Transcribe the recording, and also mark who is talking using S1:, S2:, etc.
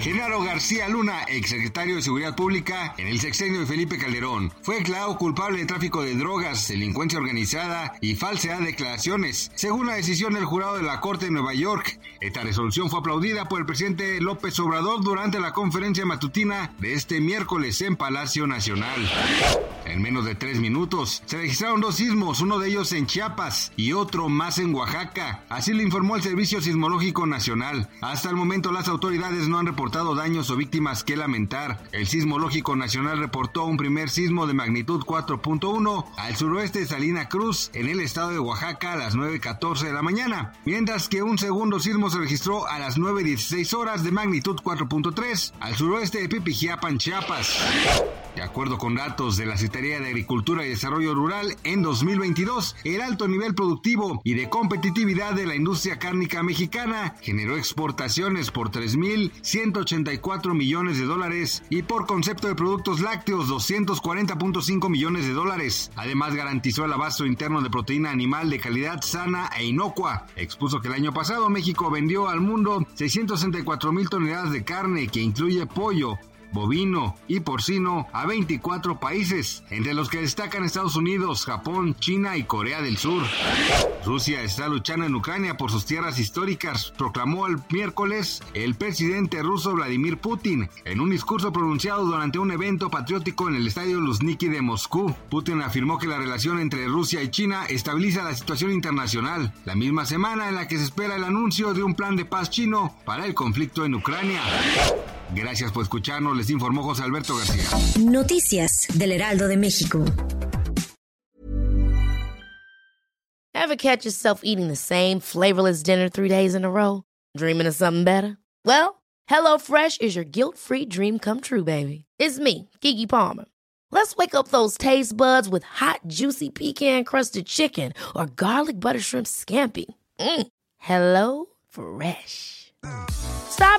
S1: Genaro García Luna, exsecretario de Seguridad Pública en el sexenio de Felipe Calderón, fue declarado culpable de tráfico de drogas, delincuencia organizada y falsedad de declaraciones, según la decisión del jurado de la Corte de Nueva York. Esta resolución fue aplaudida por el presidente López Obrador durante la conferencia matutina de este miércoles en Palacio Nacional. En menos de tres minutos se registraron dos sismos, uno de ellos en Chiapas y otro más en Oaxaca. Así lo informó el Servicio Sismológico Nacional. Hasta el momento las autoridades no han reportado daños o víctimas que lamentar. El Sismológico Nacional reportó un primer sismo de magnitud 4.1 al suroeste de Salina Cruz, en el estado de Oaxaca, a las 9.14 de la mañana, mientras que un segundo sismo se registró a las 9.16 horas de magnitud 4.3 al suroeste de Pipijiapan, Chiapas. De acuerdo con datos de la Secretaría de Agricultura y Desarrollo Rural, en 2022, el alto nivel productivo y de competitividad de la industria cárnica mexicana generó exportaciones por 3.184 millones de dólares y por concepto de productos lácteos 240.5 millones de dólares. Además, garantizó el abasto interno de proteína animal de calidad sana e inocua. Expuso que el año pasado México vendió al mundo 664 mil toneladas de carne que incluye pollo, bovino y porcino a 24 países, entre los que destacan Estados Unidos, Japón, China y Corea del Sur. Rusia está luchando en Ucrania por sus tierras históricas, proclamó el miércoles el presidente ruso Vladimir Putin en un discurso pronunciado durante un evento patriótico en el estadio Luzhniki de Moscú. Putin afirmó que la relación entre Rusia y China estabiliza la situación internacional, la misma semana en la que se espera el anuncio de un plan de paz chino para el conflicto en Ucrania. Gracias por escucharnos, les informó José Alberto García.
S2: Noticias del Heraldo de México.
S3: Ever catch yourself eating the same flavorless dinner three days in a row? Dreaming of something better? Well, HelloFresh is your guilt-free dream come true, baby. It's me, Kiki Palmer. Let's wake up those taste buds with hot, juicy pecan-crusted chicken or garlic butter shrimp scampi. Mm. Hello Fresh.